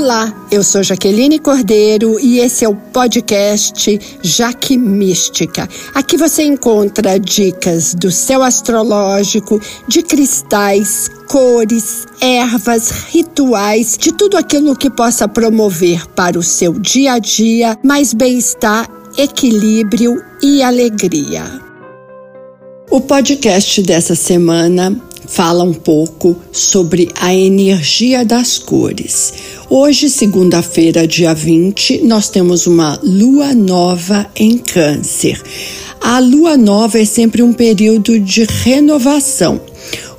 Olá, eu sou Jaqueline Cordeiro e esse é o podcast Jaque Mística. Aqui você encontra dicas do céu astrológico, de cristais, cores, ervas, rituais, de tudo aquilo que possa promover para o seu dia a dia mais bem-estar, equilíbrio e alegria. O podcast dessa semana fala um pouco sobre a energia das cores. Hoje, segunda-feira, dia 20, nós temos uma lua nova em Câncer. A lua nova é sempre um período de renovação.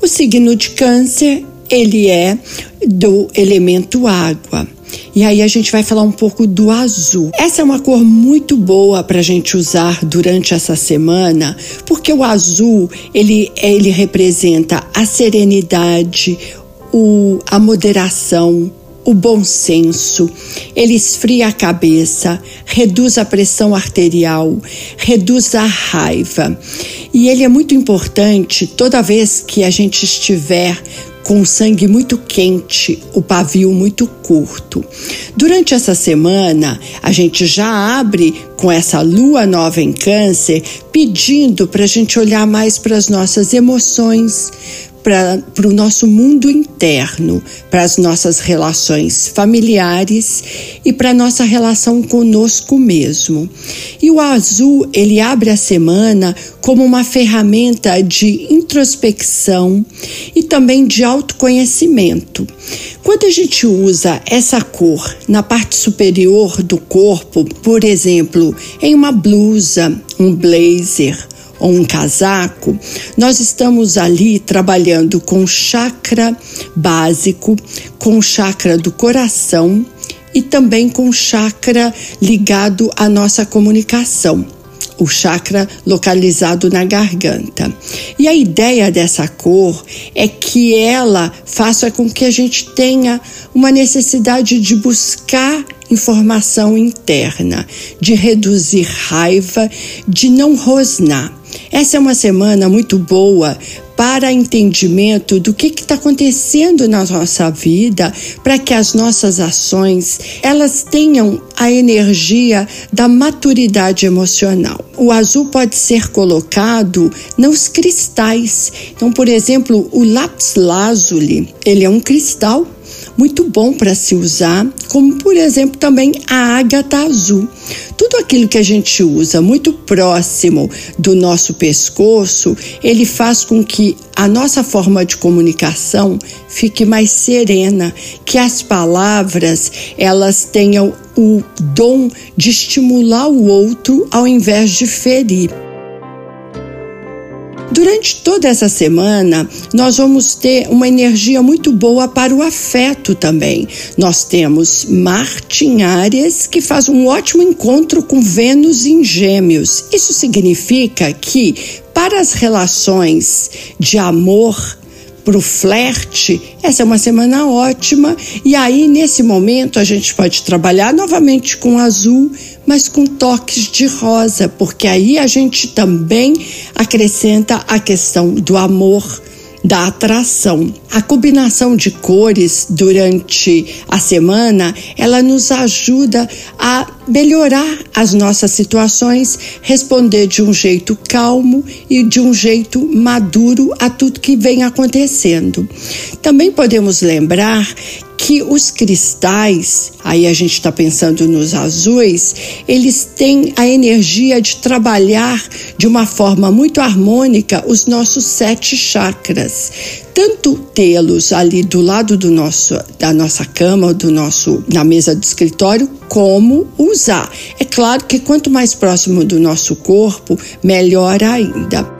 O signo de Câncer, ele é do elemento água. E aí a gente vai falar um pouco do azul. Essa é uma cor muito boa para a gente usar durante essa semana, porque o azul ele, ele representa a serenidade, o, a moderação, o bom senso, ele esfria a cabeça, reduz a pressão arterial, reduz a raiva. E ele é muito importante toda vez que a gente estiver com o sangue muito quente, o pavio muito curto. Durante essa semana, a gente já abre com essa lua nova em Câncer, pedindo para a gente olhar mais para as nossas emoções, para o nosso mundo interno, para as nossas relações familiares e para a nossa relação conosco mesmo. E o azul, ele abre a semana como uma ferramenta de introspecção e também de autoconhecimento. Quando a gente usa essa cor na parte superior do corpo, por exemplo, em uma blusa, um blazer, ou um casaco, nós estamos ali trabalhando com chakra básico, com chakra do coração e também com chakra ligado à nossa comunicação o chakra localizado na garganta. E a ideia dessa cor é que ela faça com que a gente tenha uma necessidade de buscar informação interna, de reduzir raiva, de não rosnar. Essa é uma semana muito boa para entendimento do que está acontecendo na nossa vida, para que as nossas ações elas tenham a energia da maturidade emocional. O azul pode ser colocado nos cristais. Então, por exemplo, o lápis lazuli, ele é um cristal muito bom para se usar, como por exemplo também a ágata azul. Tudo aquilo que a gente usa muito próximo do nosso pescoço, ele faz com que a nossa forma de comunicação fique mais serena, que as palavras elas tenham o dom de estimular o outro ao invés de ferir. Durante toda essa semana, nós vamos ter uma energia muito boa para o afeto também. Nós temos Marte em Áries, que faz um ótimo encontro com Vênus em Gêmeos. Isso significa que, para as relações de amor, para o flerte, essa é uma semana ótima. E aí, nesse momento, a gente pode trabalhar novamente com azul, mas com toques de rosa, porque aí a gente também acrescenta a questão do amor da atração. A combinação de cores durante a semana, ela nos ajuda a melhorar as nossas situações, responder de um jeito calmo e de um jeito maduro a tudo que vem acontecendo. Também podemos lembrar que os cristais, aí a gente está pensando nos azuis, eles têm a energia de trabalhar de uma forma muito harmônica os nossos sete chakras. Tanto tê-los ali do lado do nosso, da nossa cama, do nosso, na mesa do escritório, como usar. É claro que quanto mais próximo do nosso corpo, melhor ainda.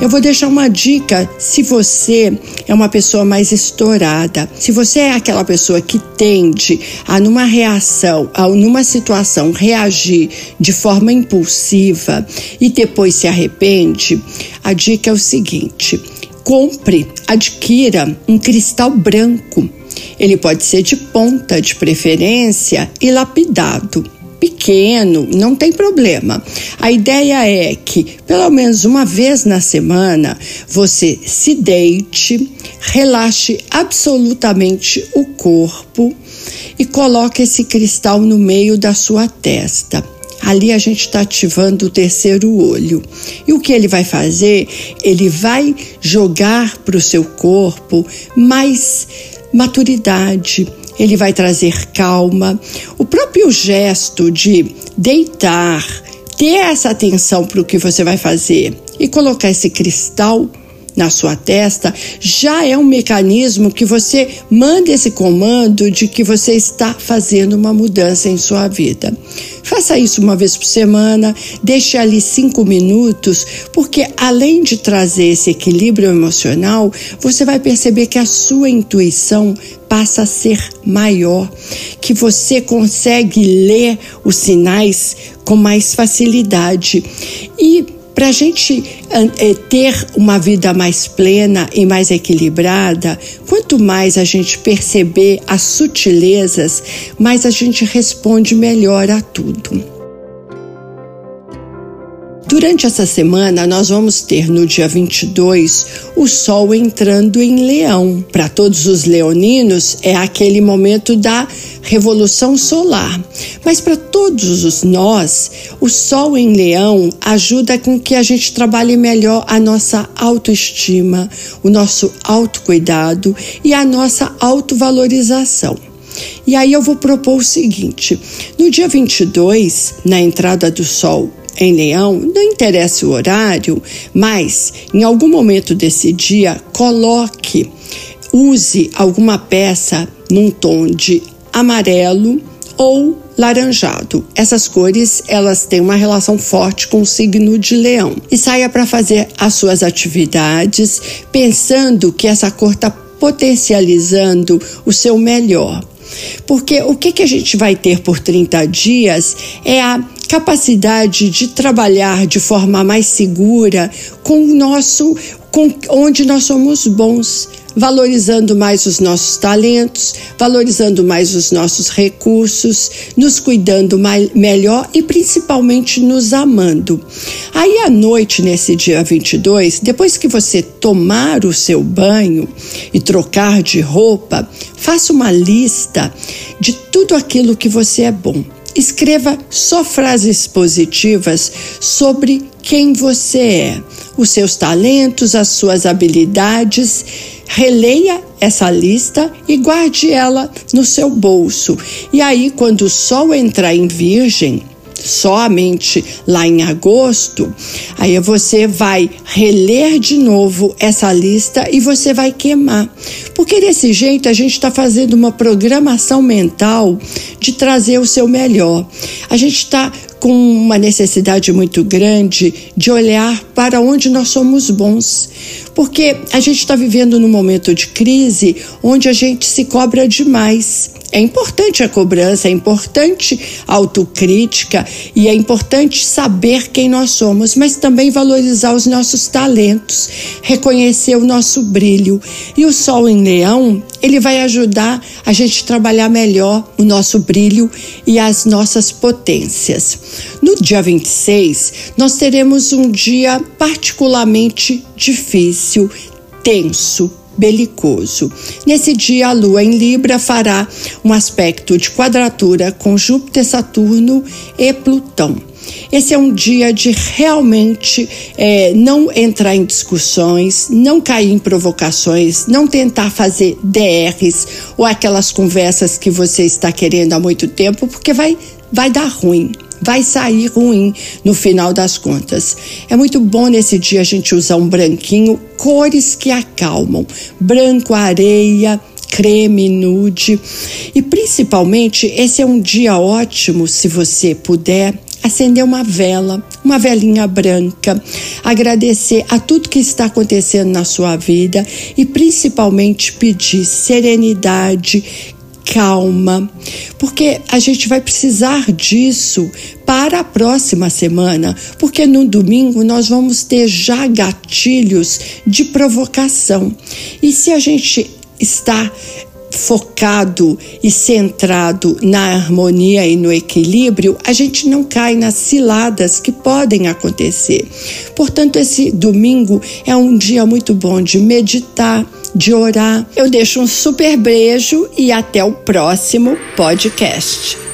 Eu vou deixar uma dica. Se você é uma pessoa mais estourada, se você é aquela pessoa que tende a numa reação, a numa situação reagir de forma impulsiva e depois se arrepende, a dica é o seguinte: compre, adquira um cristal branco. Ele pode ser de ponta, de preferência, e lapidado pequeno, não tem problema. A ideia é que, pelo menos uma vez na semana, você se deite, relaxe absolutamente o corpo e coloque esse cristal no meio da sua testa. Ali a gente está ativando o terceiro olho. E o que ele vai fazer? Ele vai jogar para o seu corpo mais maturidade, ele vai trazer calma. O próprio gesto de deitar, ter essa atenção para o que você vai fazer e colocar esse cristal na sua testa, já é um mecanismo que você manda esse comando de que você está fazendo uma mudança em sua vida. Faça isso uma vez por semana, deixe ali cinco minutos, porque além de trazer esse equilíbrio emocional, você vai perceber que a sua intuição passa a ser maior, que você consegue ler os sinais com mais facilidade. E para a gente é, ter uma vida mais plena e mais equilibrada, quanto mais a gente perceber as sutilezas, mais a gente responde melhor a tudo. Durante essa semana, nós vamos ter no dia 22 o Sol entrando em Leão. Para todos os leoninos, é aquele momento da revolução solar. Mas para todos os nós, o Sol em Leão ajuda com que a gente trabalhe melhor a nossa autoestima, o nosso autocuidado e a nossa autovalorização. E aí eu vou propor o seguinte: no dia 22, na entrada do Sol em Leão, não interessa o horário, mas em algum momento desse dia, coloque, use alguma peça num tom de amarelo ou laranjado. Essas cores, elas têm uma relação forte com o signo de Leão. E saia para fazer as suas atividades pensando que essa cor está potencializando o seu melhor. Porque o que, que a gente vai ter por 30 dias é a capacidade de trabalhar de forma mais segura com o nosso, com onde nós somos bons, valorizando mais os nossos talentos, valorizando mais os nossos recursos, nos cuidando mais, melhor e principalmente nos amando. Aí à noite, nesse dia 22, depois que você tomar o seu banho e trocar de roupa, faça uma lista de tudo aquilo que você é bom. Escreva só frases positivas sobre quem você é, os seus talentos, as suas habilidades. Releia essa lista e guarde ela no seu bolso. E aí, quando o sol entrar em Virgem, somente lá em agosto, aí você vai reler de novo essa lista e você vai queimar. Porque desse jeito a gente está fazendo uma programação mental de trazer o seu melhor. A gente está com uma necessidade muito grande de olhar para onde nós somos bons. Porque a gente está vivendo num momento de crise onde a gente se cobra demais. É importante a cobrança, é importante a autocrítica e é importante saber quem nós somos, mas também valorizar os nossos talentos, reconhecer o nosso brilho. E o Sol em Leão, ele vai ajudar a gente a trabalhar melhor o nosso brilho e as nossas potências. No dia 26, nós teremos um dia particularmente difícil, tenso, belicoso. Nesse dia, a Lua em Libra fará um aspecto de quadratura com Júpiter, Saturno e Plutão. Esse é um dia de realmente é, não entrar em discussões, não cair em provocações, não tentar fazer DRs ou aquelas conversas que você está querendo há muito tempo, porque vai, vai dar ruim vai sair ruim no final das contas. É muito bom nesse dia a gente usar um branquinho, cores que acalmam, branco, areia, creme, nude. E principalmente, esse é um dia ótimo, se você puder, acender uma vela, uma velinha branca, agradecer a tudo que está acontecendo na sua vida e principalmente pedir serenidade, calma, porque a gente vai precisar disso para a próxima semana, porque no domingo nós vamos ter já gatilhos de provocação. E se a gente está focado e centrado na harmonia e no equilíbrio, a gente não cai nas ciladas que podem acontecer. Portanto, esse domingo é um dia muito bom de meditar, de orar. Eu deixo um super beijo e até o próximo podcast.